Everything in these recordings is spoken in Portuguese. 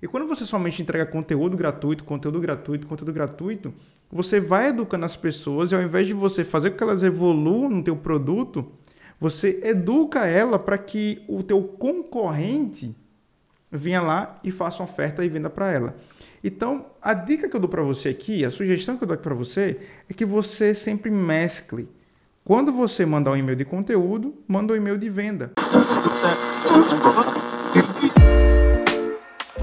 E quando você somente entrega conteúdo gratuito, conteúdo gratuito, conteúdo gratuito, você vai educando as pessoas e ao invés de você fazer com que elas evoluam no teu produto, você educa ela para que o teu concorrente venha lá e faça uma oferta e venda para ela. Então, a dica que eu dou para você aqui, a sugestão que eu dou para você, é que você sempre mescle. Quando você mandar um e-mail de conteúdo, manda um e-mail de venda.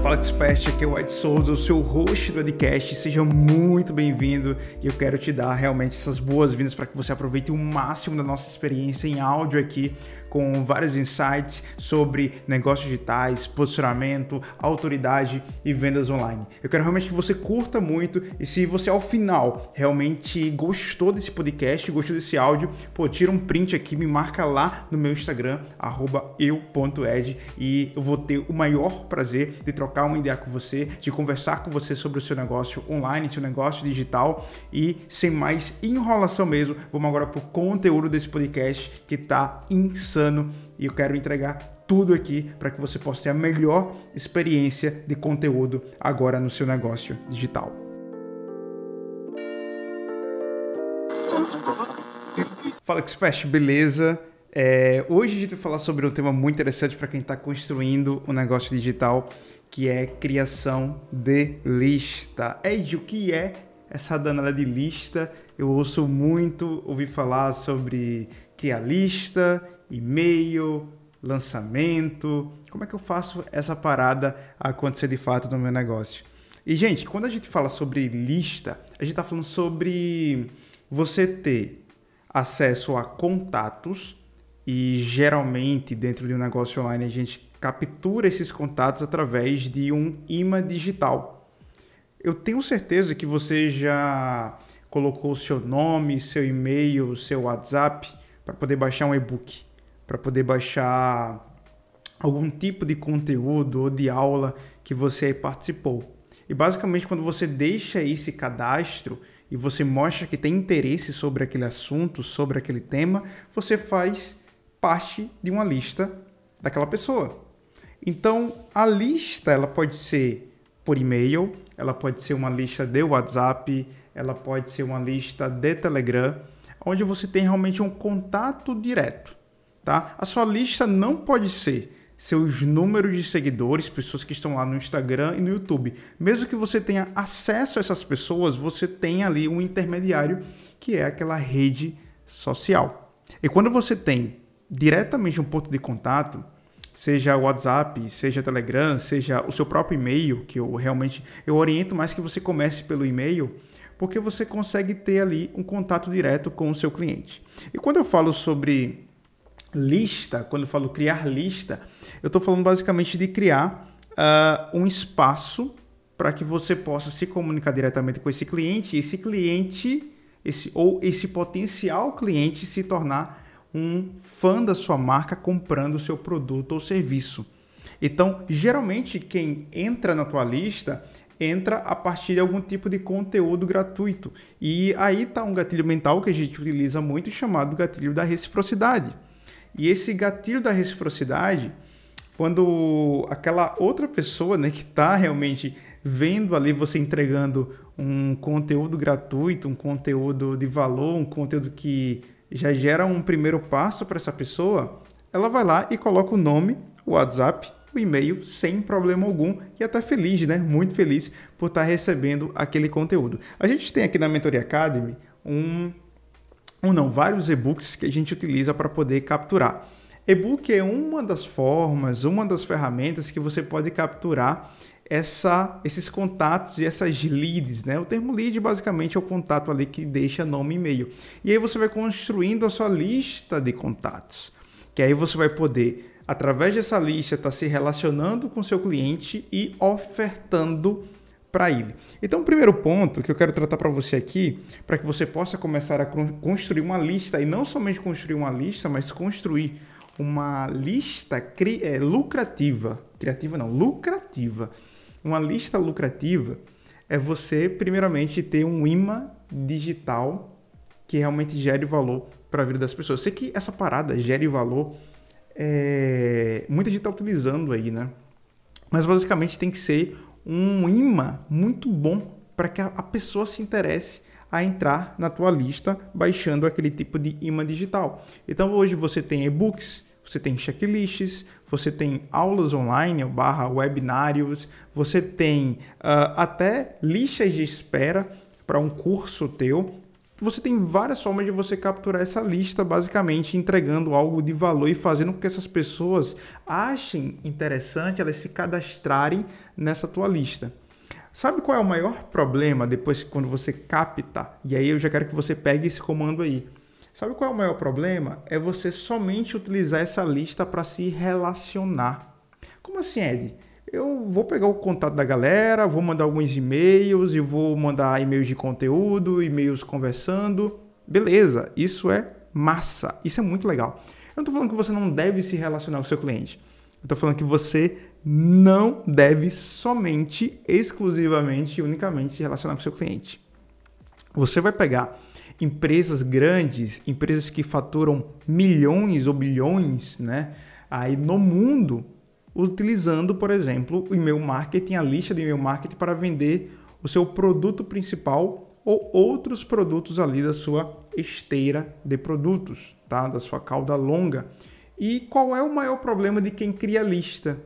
Fala Expert, aqui é o White Souza, o seu host do podcast. Seja muito bem-vindo e eu quero te dar realmente essas boas-vindas para que você aproveite o máximo da nossa experiência em áudio aqui com vários insights sobre negócios digitais, posicionamento, autoridade e vendas online. Eu quero realmente que você curta muito e se você ao final realmente gostou desse podcast, gostou desse áudio, pô, tira um print aqui, me marca lá no meu Instagram, eu.ed e eu vou ter o maior prazer de trocar uma ideia com você, de conversar com você sobre o seu negócio online, seu negócio digital e sem mais enrolação mesmo, vamos agora pro conteúdo desse podcast que tá insano ano e eu quero entregar tudo aqui para que você possa ter a melhor experiência de conteúdo agora no seu negócio digital. Fala Expert, beleza? É, hoje a gente vai falar sobre um tema muito interessante para quem está construindo um negócio digital, que é criação de lista. Ed, o que é essa danada de lista? Eu ouço muito ouvir falar sobre criar lista e-mail, lançamento. Como é que eu faço essa parada acontecer de fato no meu negócio? E, gente, quando a gente fala sobre lista, a gente está falando sobre você ter acesso a contatos e geralmente dentro de um negócio online a gente captura esses contatos através de um imã digital. Eu tenho certeza que você já colocou o seu nome, seu e-mail, seu WhatsApp para poder baixar um e-book para poder baixar algum tipo de conteúdo ou de aula que você participou. E basicamente, quando você deixa esse cadastro e você mostra que tem interesse sobre aquele assunto, sobre aquele tema, você faz parte de uma lista daquela pessoa. Então, a lista ela pode ser por e-mail, ela pode ser uma lista de WhatsApp, ela pode ser uma lista de Telegram, onde você tem realmente um contato direto. Tá? A sua lista não pode ser seus números de seguidores, pessoas que estão lá no Instagram e no YouTube. Mesmo que você tenha acesso a essas pessoas, você tem ali um intermediário que é aquela rede social. E quando você tem diretamente um ponto de contato, seja WhatsApp, seja Telegram, seja o seu próprio e-mail, que eu realmente eu oriento mais que você comece pelo e-mail, porque você consegue ter ali um contato direto com o seu cliente. E quando eu falo sobre lista, quando eu falo criar lista, eu estou falando basicamente de criar uh, um espaço para que você possa se comunicar diretamente com esse cliente, e esse cliente, esse, ou esse potencial cliente se tornar um fã da sua marca comprando o seu produto ou serviço. Então, geralmente quem entra na tua lista entra a partir de algum tipo de conteúdo gratuito. E aí está um gatilho mental que a gente utiliza muito chamado gatilho da reciprocidade. E esse gatilho da reciprocidade, quando aquela outra pessoa né, que está realmente vendo ali você entregando um conteúdo gratuito, um conteúdo de valor, um conteúdo que já gera um primeiro passo para essa pessoa, ela vai lá e coloca o nome, o WhatsApp, o e-mail sem problema algum e até feliz, né? Muito feliz por estar tá recebendo aquele conteúdo. A gente tem aqui na Mentoria Academy um um não, vários e-books que a gente utiliza para poder capturar. E-book é uma das formas, uma das ferramentas que você pode capturar essa, esses contatos e essas leads, né? O termo lead basicamente é o contato ali que deixa nome e e-mail. E aí você vai construindo a sua lista de contatos, que aí você vai poder, através dessa lista, estar tá se relacionando com seu cliente e ofertando para ele. Então, o primeiro ponto que eu quero tratar para você aqui, para que você possa começar a construir uma lista, e não somente construir uma lista, mas construir uma lista é, lucrativa. Criativa não, lucrativa. Uma lista lucrativa é você, primeiramente, ter um imã digital que realmente gere valor para a vida das pessoas. Sei que essa parada gere valor, é... muita gente está utilizando aí, né? Mas basicamente tem que ser um imã muito bom para que a pessoa se interesse a entrar na tua lista baixando aquele tipo de imã digital. Então hoje você tem e-books, você tem checklists, você tem aulas online, barra webinários, você tem uh, até listas de espera para um curso teu. Você tem várias formas de você capturar essa lista, basicamente entregando algo de valor e fazendo com que essas pessoas achem interessante elas se cadastrarem nessa tua lista. Sabe qual é o maior problema depois quando você capta? E aí eu já quero que você pegue esse comando aí. Sabe qual é o maior problema? É você somente utilizar essa lista para se relacionar. Como assim, Ed? Eu vou pegar o contato da galera, vou mandar alguns e-mails e vou mandar e-mails de conteúdo, e-mails conversando. Beleza, isso é massa, isso é muito legal. Eu não estou falando que você não deve se relacionar com seu cliente. Eu estou falando que você não deve somente, exclusivamente e unicamente se relacionar com seu cliente. Você vai pegar empresas grandes, empresas que faturam milhões ou bilhões, né, aí no mundo, utilizando, por exemplo, o e-mail marketing, a lista de e-mail marketing para vender o seu produto principal ou outros produtos ali da sua esteira de produtos, tá? Da sua cauda longa. E qual é o maior problema de quem cria lista?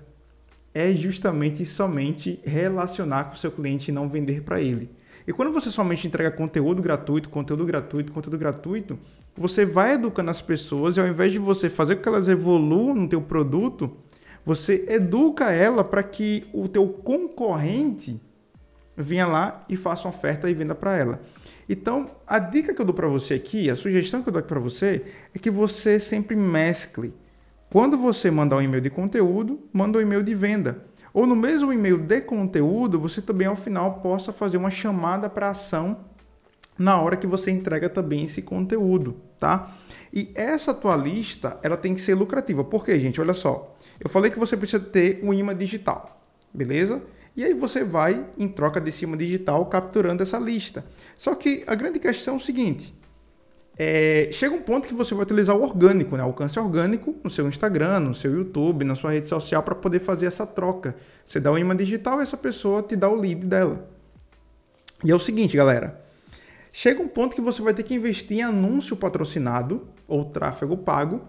é justamente somente relacionar com o seu cliente e não vender para ele. E quando você somente entrega conteúdo gratuito, conteúdo gratuito, conteúdo gratuito, você vai educando as pessoas e ao invés de você fazer com que elas evoluam no teu produto, você educa ela para que o teu concorrente venha lá e faça uma oferta e venda para ela. Então, a dica que eu dou para você aqui, a sugestão que eu dou para você é que você sempre mescle quando você mandar um e-mail de conteúdo, manda um e-mail de venda. Ou no mesmo e-mail de conteúdo, você também ao final possa fazer uma chamada para ação na hora que você entrega também esse conteúdo, tá? E essa tua lista, ela tem que ser lucrativa. Por quê, gente? Olha só. Eu falei que você precisa ter um imã digital, beleza? E aí você vai, em troca desse imã digital, capturando essa lista. Só que a grande questão é o seguinte: é, chega um ponto que você vai utilizar o orgânico, né? alcance orgânico no seu Instagram, no seu YouTube, na sua rede social para poder fazer essa troca. Você dá o imã digital e essa pessoa te dá o lead dela. E é o seguinte, galera. Chega um ponto que você vai ter que investir em anúncio patrocinado ou tráfego pago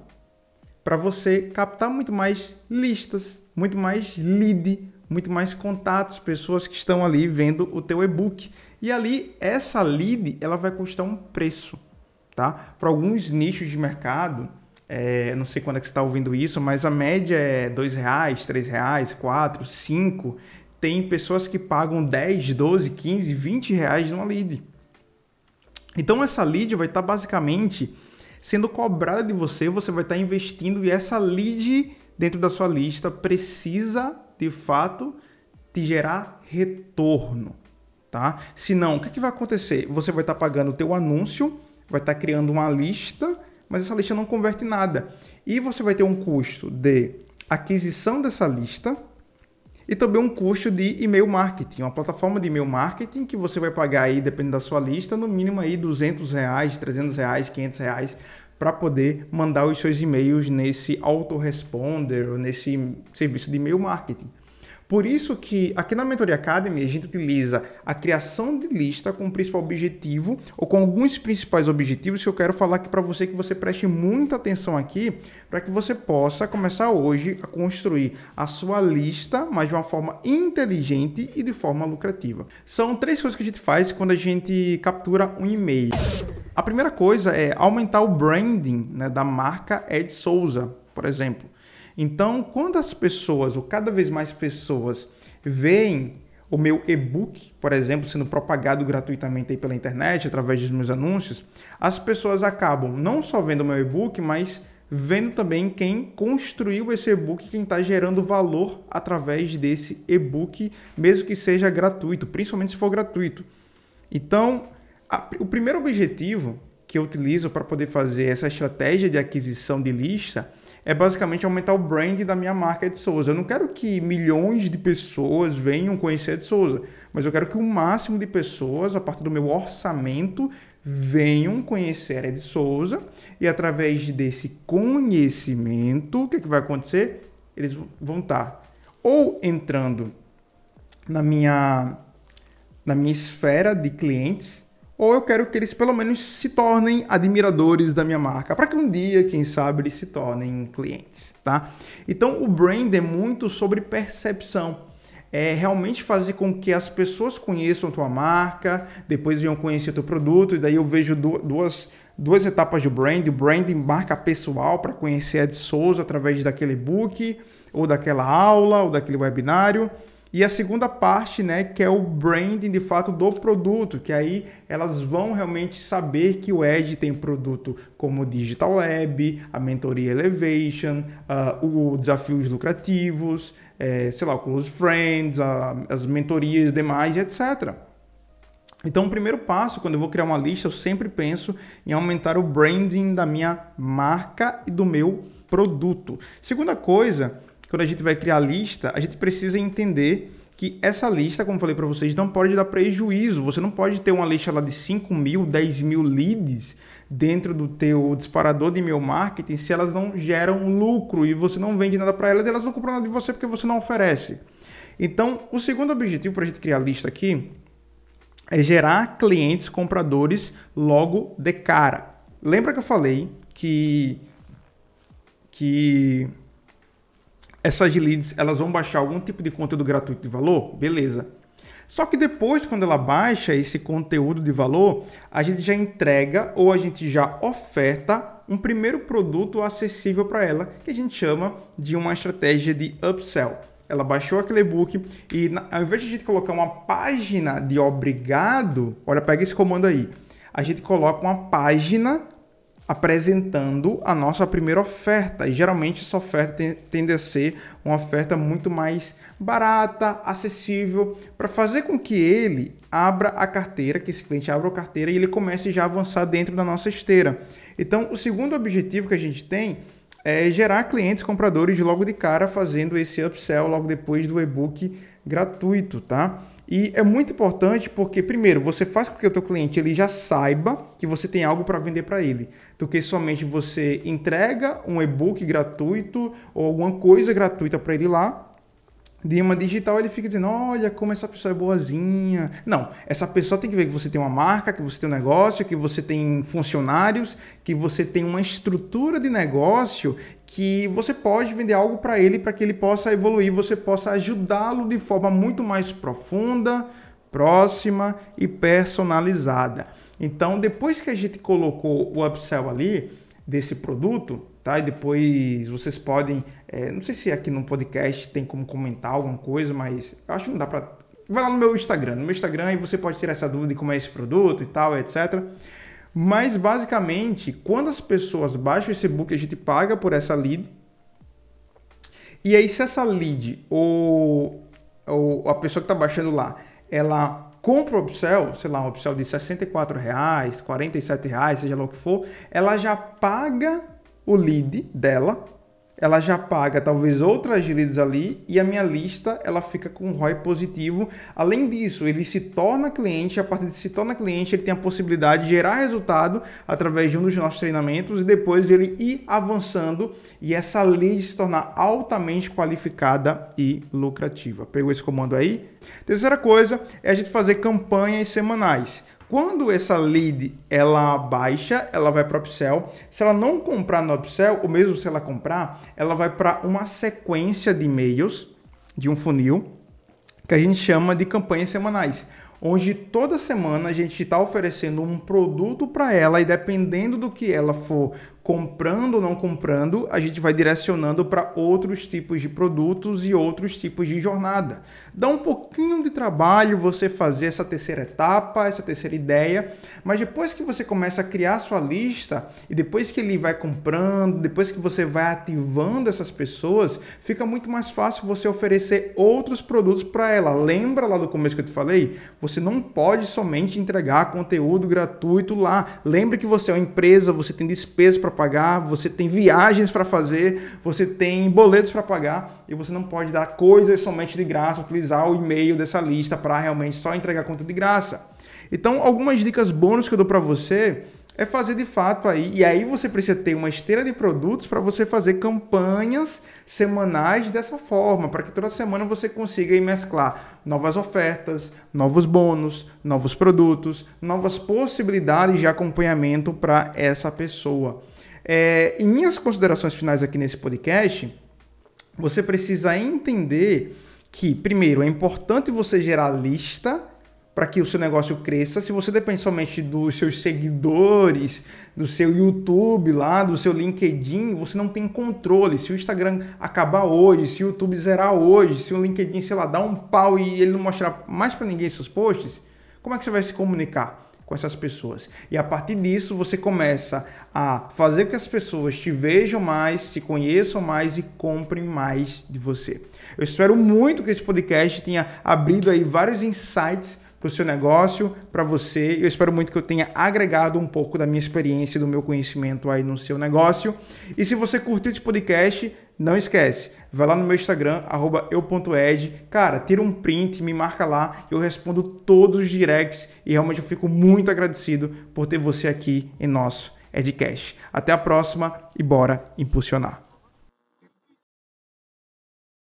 para você captar muito mais listas, muito mais lead, muito mais contatos, pessoas que estão ali vendo o teu e-book. E ali essa lead, ela vai custar um preço tá? Para alguns nichos de mercado, é, não sei quando é que você está ouvindo isso, mas a média é dois reais, três reais, quatro, cinco. Tem pessoas que pagam 10, 12, 15, 20 reais numa lead. Então essa lead vai estar tá basicamente sendo cobrada de você, você vai estar tá investindo e essa lead dentro da sua lista precisa de fato te gerar retorno, tá? Senão, o que, que vai acontecer? Você vai estar tá pagando o teu anúncio vai estar criando uma lista, mas essa lista não converte nada. E você vai ter um custo de aquisição dessa lista e também um custo de e-mail marketing, uma plataforma de e-mail marketing que você vai pagar aí, dependendo da sua lista, no mínimo aí 200 reais, 300 reais, 500 reais para poder mandar os seus e-mails nesse autoresponder ou nesse serviço de e-mail marketing. Por isso que aqui na Mentoria Academy a gente utiliza a criação de lista com o principal objetivo ou com alguns principais objetivos que eu quero falar aqui para você que você preste muita atenção aqui para que você possa começar hoje a construir a sua lista, mas de uma forma inteligente e de forma lucrativa. São três coisas que a gente faz quando a gente captura um e-mail. A primeira coisa é aumentar o branding né, da marca Ed Souza, por exemplo. Então, quando as pessoas, ou cada vez mais pessoas, veem o meu e-book, por exemplo, sendo propagado gratuitamente pela internet, através dos meus anúncios, as pessoas acabam não só vendo o meu e-book, mas vendo também quem construiu esse e-book, quem está gerando valor através desse e-book, mesmo que seja gratuito, principalmente se for gratuito. Então, a, o primeiro objetivo que eu utilizo para poder fazer essa estratégia de aquisição de lista é basicamente aumentar o brand da minha marca de Souza. Eu não quero que milhões de pessoas venham conhecer de Souza, mas eu quero que o máximo de pessoas, a partir do meu orçamento, venham conhecer Ed Souza e através desse conhecimento, o que, é que vai acontecer? Eles vão estar ou entrando na minha, na minha esfera de clientes, ou eu quero que eles pelo menos se tornem admiradores da minha marca, para que um dia, quem sabe, eles se tornem clientes, tá? Então, o brand é muito sobre percepção. É realmente fazer com que as pessoas conheçam tua marca, depois venham conhecer o teu produto, e daí eu vejo duas, duas etapas de brand, o branding marca pessoal para conhecer Ed Souza através daquele book, ou daquela aula, ou daquele webinário, e a segunda parte, né, que é o branding de fato do produto, que aí elas vão realmente saber que o Edge tem produto como o Digital Lab, a mentoria Elevation, uh, o desafios lucrativos, é, sei lá, o Close Friends, a, as mentorias demais, etc. Então, o primeiro passo, quando eu vou criar uma lista, eu sempre penso em aumentar o branding da minha marca e do meu produto. Segunda coisa quando a gente vai criar lista, a gente precisa entender que essa lista, como falei para vocês, não pode dar prejuízo. Você não pode ter uma lista lá de 5 mil, 10 mil leads dentro do teu disparador de e-mail marketing se elas não geram lucro e você não vende nada para elas, elas não compram nada de você porque você não oferece. Então, o segundo objetivo para a gente criar a lista aqui é gerar clientes compradores logo de cara. Lembra que eu falei que que essas leads elas vão baixar algum tipo de conteúdo gratuito de valor? Beleza. Só que depois, quando ela baixa esse conteúdo de valor, a gente já entrega ou a gente já oferta um primeiro produto acessível para ela, que a gente chama de uma estratégia de upsell. Ela baixou aquele e-book e ao invés de a gente colocar uma página de obrigado, olha, pega esse comando aí. A gente coloca uma página apresentando a nossa primeira oferta. E geralmente essa oferta tende a ser uma oferta muito mais barata, acessível, para fazer com que ele abra a carteira, que esse cliente abra a carteira e ele comece já a avançar dentro da nossa esteira. Então, o segundo objetivo que a gente tem é gerar clientes compradores logo de cara fazendo esse upsell logo depois do e-book gratuito, tá? E é muito importante porque, primeiro, você faz com que o teu cliente ele já saiba que você tem algo para vender para ele, do que somente você entrega um e-book gratuito ou alguma coisa gratuita para ele lá de uma digital ele fica dizendo, olha como essa pessoa é boazinha. Não, essa pessoa tem que ver que você tem uma marca, que você tem um negócio, que você tem funcionários, que você tem uma estrutura de negócio que você pode vender algo para ele para que ele possa evoluir, você possa ajudá-lo de forma muito mais profunda, próxima e personalizada. Então, depois que a gente colocou o upsell ali desse produto, tá? E depois vocês podem, é, não sei se aqui no podcast tem como comentar alguma coisa, mas acho que não dá para. Vai lá no meu Instagram, no meu Instagram e você pode tirar essa dúvida de como é esse produto e tal, etc. Mas basicamente, quando as pessoas baixam esse book, a gente paga por essa lead. E aí, se essa lead ou, ou a pessoa que está baixando lá, ela compra o upsell, sei lá, um upsell de 64 reais, 47 reais, seja lá o que for, ela já paga o lead dela, ela já paga talvez outras leads ali e a minha lista ela fica com ROI positivo. Além disso, ele se torna cliente, a partir de se torna cliente, ele tem a possibilidade de gerar resultado através de um dos nossos treinamentos e depois ele ir avançando e essa lead se tornar altamente qualificada e lucrativa. Pegou esse comando aí? Terceira coisa é a gente fazer campanhas semanais. Quando essa lead ela baixa, ela vai para o upsell. Se ela não comprar no upsell, ou mesmo se ela comprar, ela vai para uma sequência de e-mails de um funil que a gente chama de campanhas semanais onde toda semana a gente está oferecendo um produto para ela e dependendo do que ela for comprando ou não comprando, a gente vai direcionando para outros tipos de produtos e outros tipos de jornada. Dá um pouquinho de trabalho você fazer essa terceira etapa, essa terceira ideia, mas depois que você começa a criar sua lista e depois que ele vai comprando, depois que você vai ativando essas pessoas, fica muito mais fácil você oferecer outros produtos para ela. Lembra lá do começo que eu te falei? Você não pode somente entregar conteúdo gratuito lá. Lembre que você é uma empresa, você tem despesas para pagar, você tem viagens para fazer, você tem boletos para pagar e você não pode dar coisas somente de graça, utilizar o e-mail dessa lista para realmente só entregar conta de graça. Então, algumas dicas bônus que eu dou para você é fazer de fato aí, e aí você precisa ter uma esteira de produtos para você fazer campanhas semanais dessa forma, para que toda semana você consiga mesclar novas ofertas, novos bônus, novos produtos, novas possibilidades de acompanhamento para essa pessoa. É, em minhas considerações finais aqui nesse podcast, você precisa entender que, primeiro, é importante você gerar lista para que o seu negócio cresça. Se você depende somente dos seus seguidores, do seu YouTube lá, do seu LinkedIn, você não tem controle. Se o Instagram acabar hoje, se o YouTube zerar hoje, se o LinkedIn, sei lá, dar um pau e ele não mostrar mais para ninguém seus posts, como é que você vai se comunicar? Com essas pessoas. E a partir disso você começa a fazer com que as pessoas te vejam mais, se conheçam mais e comprem mais de você. Eu espero muito que esse podcast tenha abrido aí vários insights para o seu negócio, para você. Eu espero muito que eu tenha agregado um pouco da minha experiência e do meu conhecimento aí no seu negócio. E se você curtiu esse podcast, não esquece, vai lá no meu Instagram, eu.ed, cara, tira um print, me marca lá, eu respondo todos os directs e realmente eu fico muito agradecido por ter você aqui em nosso Edcast. Até a próxima e bora impulsionar.